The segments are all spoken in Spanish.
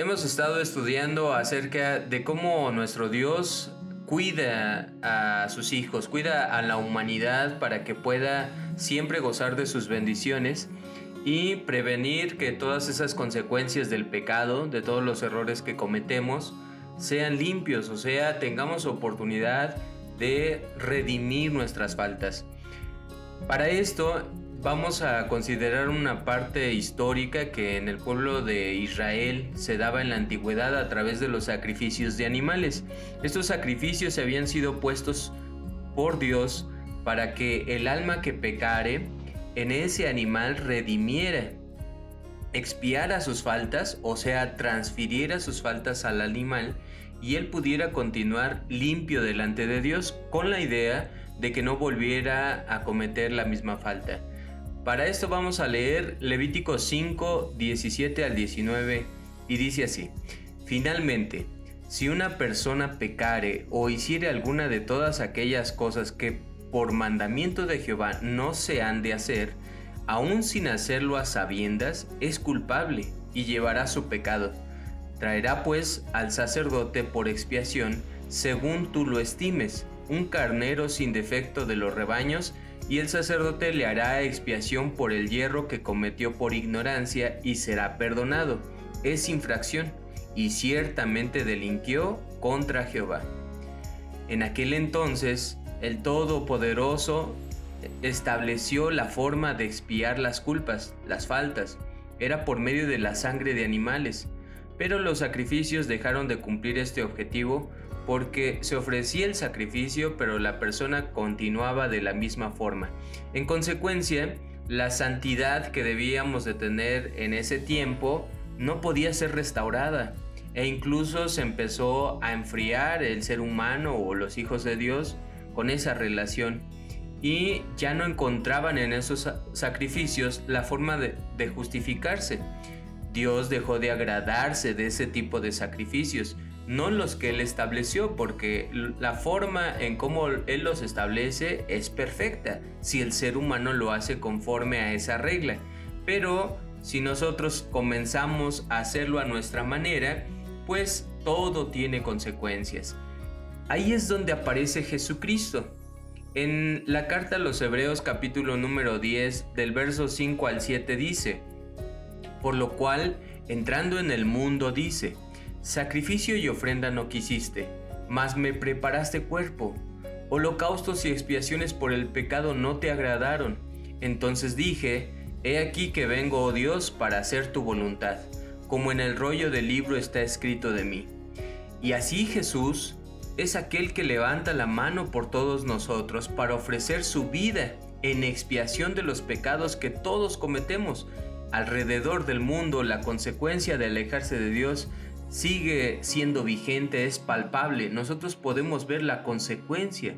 Hemos estado estudiando acerca de cómo nuestro Dios cuida a sus hijos, cuida a la humanidad para que pueda siempre gozar de sus bendiciones y prevenir que todas esas consecuencias del pecado, de todos los errores que cometemos, sean limpios, o sea, tengamos oportunidad de redimir nuestras faltas. Para esto Vamos a considerar una parte histórica que en el pueblo de Israel se daba en la antigüedad a través de los sacrificios de animales. Estos sacrificios habían sido puestos por Dios para que el alma que pecare en ese animal redimiera, expiara sus faltas, o sea, transfiriera sus faltas al animal y él pudiera continuar limpio delante de Dios con la idea de que no volviera a cometer la misma falta. Para esto vamos a leer Levítico 5, 17 al 19 y dice así, Finalmente, si una persona pecare o hiciere alguna de todas aquellas cosas que por mandamiento de Jehová no se han de hacer, aun sin hacerlo a sabiendas, es culpable y llevará su pecado. Traerá pues al sacerdote por expiación, según tú lo estimes, un carnero sin defecto de los rebaños, y el sacerdote le hará expiación por el hierro que cometió por ignorancia y será perdonado. Es infracción y ciertamente delinquió contra Jehová. En aquel entonces, el Todopoderoso estableció la forma de expiar las culpas, las faltas. Era por medio de la sangre de animales. Pero los sacrificios dejaron de cumplir este objetivo porque se ofrecía el sacrificio pero la persona continuaba de la misma forma. En consecuencia, la santidad que debíamos de tener en ese tiempo no podía ser restaurada e incluso se empezó a enfriar el ser humano o los hijos de Dios con esa relación y ya no encontraban en esos sacrificios la forma de, de justificarse. Dios dejó de agradarse de ese tipo de sacrificios no los que Él estableció, porque la forma en cómo Él los establece es perfecta, si el ser humano lo hace conforme a esa regla. Pero si nosotros comenzamos a hacerlo a nuestra manera, pues todo tiene consecuencias. Ahí es donde aparece Jesucristo. En la carta a los Hebreos capítulo número 10 del verso 5 al 7 dice, por lo cual, entrando en el mundo dice, Sacrificio y ofrenda no quisiste, mas me preparaste cuerpo. Holocaustos y expiaciones por el pecado no te agradaron. Entonces dije, He aquí que vengo, oh Dios, para hacer tu voluntad, como en el rollo del libro está escrito de mí. Y así Jesús es aquel que levanta la mano por todos nosotros para ofrecer su vida en expiación de los pecados que todos cometemos. Alrededor del mundo la consecuencia de alejarse de Dios sigue siendo vigente, es palpable, nosotros podemos ver la consecuencia.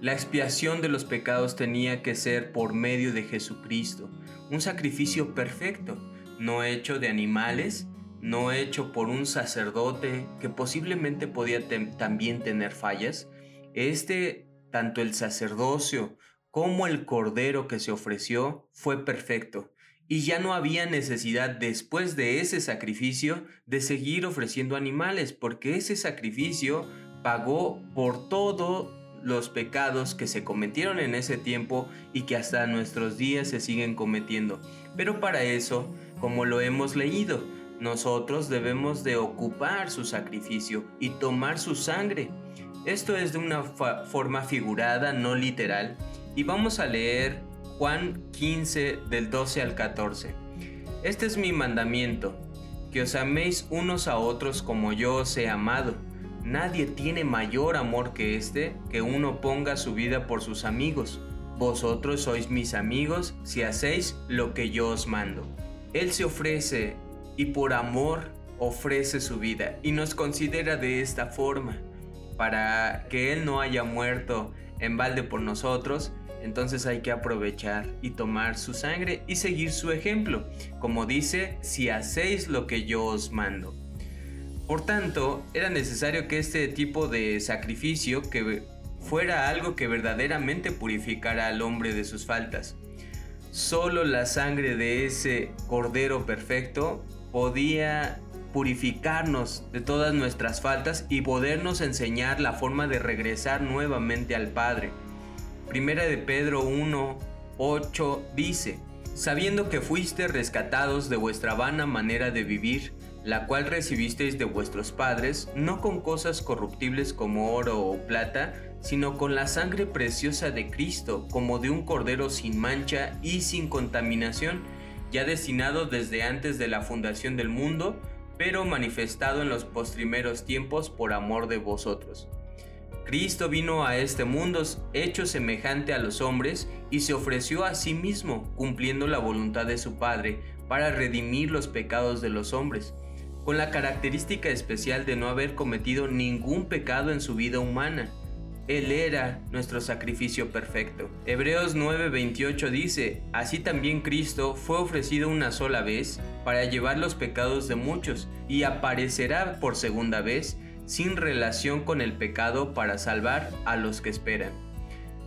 La expiación de los pecados tenía que ser por medio de Jesucristo, un sacrificio perfecto, no hecho de animales, no hecho por un sacerdote que posiblemente podía también tener fallas. Este, tanto el sacerdocio como el cordero que se ofreció, fue perfecto y ya no había necesidad después de ese sacrificio de seguir ofreciendo animales, porque ese sacrificio pagó por todos los pecados que se cometieron en ese tiempo y que hasta nuestros días se siguen cometiendo. Pero para eso, como lo hemos leído, nosotros debemos de ocupar su sacrificio y tomar su sangre. Esto es de una forma figurada, no literal, y vamos a leer Juan 15 del 12 al 14. Este es mi mandamiento, que os améis unos a otros como yo os he amado. Nadie tiene mayor amor que este, que uno ponga su vida por sus amigos. Vosotros sois mis amigos si hacéis lo que yo os mando. Él se ofrece y por amor ofrece su vida y nos considera de esta forma, para que Él no haya muerto en balde por nosotros, entonces hay que aprovechar y tomar su sangre y seguir su ejemplo, como dice, si hacéis lo que yo os mando. Por tanto, era necesario que este tipo de sacrificio que fuera algo que verdaderamente purificara al hombre de sus faltas. Solo la sangre de ese cordero perfecto podía purificarnos de todas nuestras faltas y podernos enseñar la forma de regresar nuevamente al Padre. Primera de Pedro 1, 8 dice, sabiendo que fuiste rescatados de vuestra vana manera de vivir, la cual recibisteis de vuestros padres, no con cosas corruptibles como oro o plata, sino con la sangre preciosa de Cristo, como de un cordero sin mancha y sin contaminación, ya destinado desde antes de la fundación del mundo, pero manifestado en los postrimeros tiempos por amor de vosotros. Cristo vino a este mundo hecho semejante a los hombres y se ofreció a sí mismo, cumpliendo la voluntad de su Padre, para redimir los pecados de los hombres, con la característica especial de no haber cometido ningún pecado en su vida humana él era nuestro sacrificio perfecto. Hebreos 9:28 dice, Así también Cristo fue ofrecido una sola vez para llevar los pecados de muchos y aparecerá por segunda vez sin relación con el pecado para salvar a los que esperan.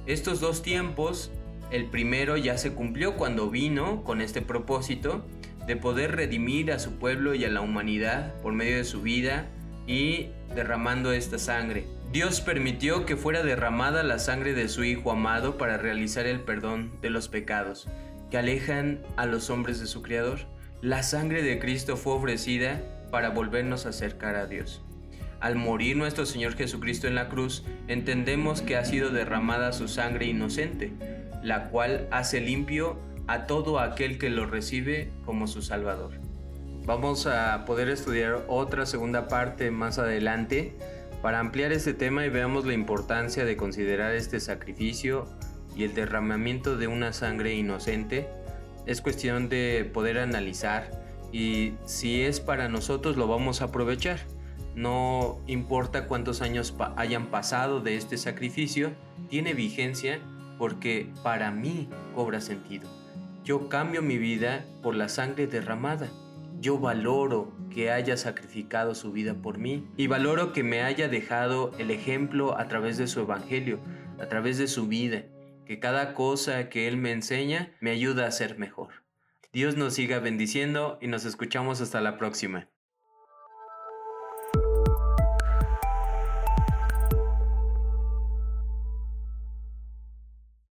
Estos dos tiempos, el primero ya se cumplió cuando vino con este propósito de poder redimir a su pueblo y a la humanidad por medio de su vida y derramando esta sangre. Dios permitió que fuera derramada la sangre de su Hijo amado para realizar el perdón de los pecados que alejan a los hombres de su Creador. La sangre de Cristo fue ofrecida para volvernos a acercar a Dios. Al morir nuestro Señor Jesucristo en la cruz, entendemos que ha sido derramada su sangre inocente, la cual hace limpio a todo aquel que lo recibe como su Salvador. Vamos a poder estudiar otra segunda parte más adelante para ampliar este tema y veamos la importancia de considerar este sacrificio y el derramamiento de una sangre inocente, es cuestión de poder analizar y si es para nosotros lo vamos a aprovechar. No importa cuántos años hayan pasado de este sacrificio, tiene vigencia porque para mí cobra sentido. Yo cambio mi vida por la sangre derramada. Yo valoro que haya sacrificado su vida por mí y valoro que me haya dejado el ejemplo a través de su evangelio, a través de su vida, que cada cosa que Él me enseña me ayuda a ser mejor. Dios nos siga bendiciendo y nos escuchamos hasta la próxima.